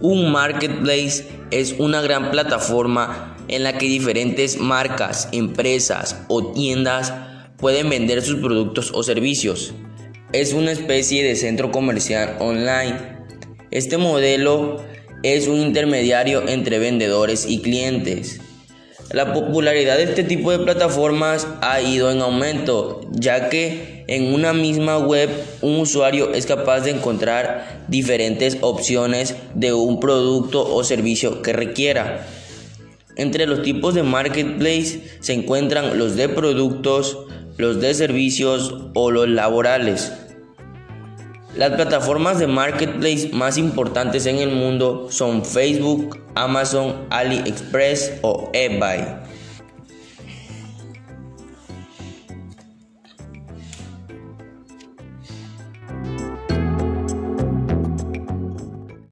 Un marketplace es una gran plataforma en la que diferentes marcas, empresas o tiendas pueden vender sus productos o servicios. Es una especie de centro comercial online. Este modelo es un intermediario entre vendedores y clientes. La popularidad de este tipo de plataformas ha ido en aumento, ya que en una misma web un usuario es capaz de encontrar diferentes opciones de un producto o servicio que requiera. Entre los tipos de marketplace se encuentran los de productos, los de servicios o los laborales. Las plataformas de marketplace más importantes en el mundo son Facebook, Amazon, AliExpress o eBay.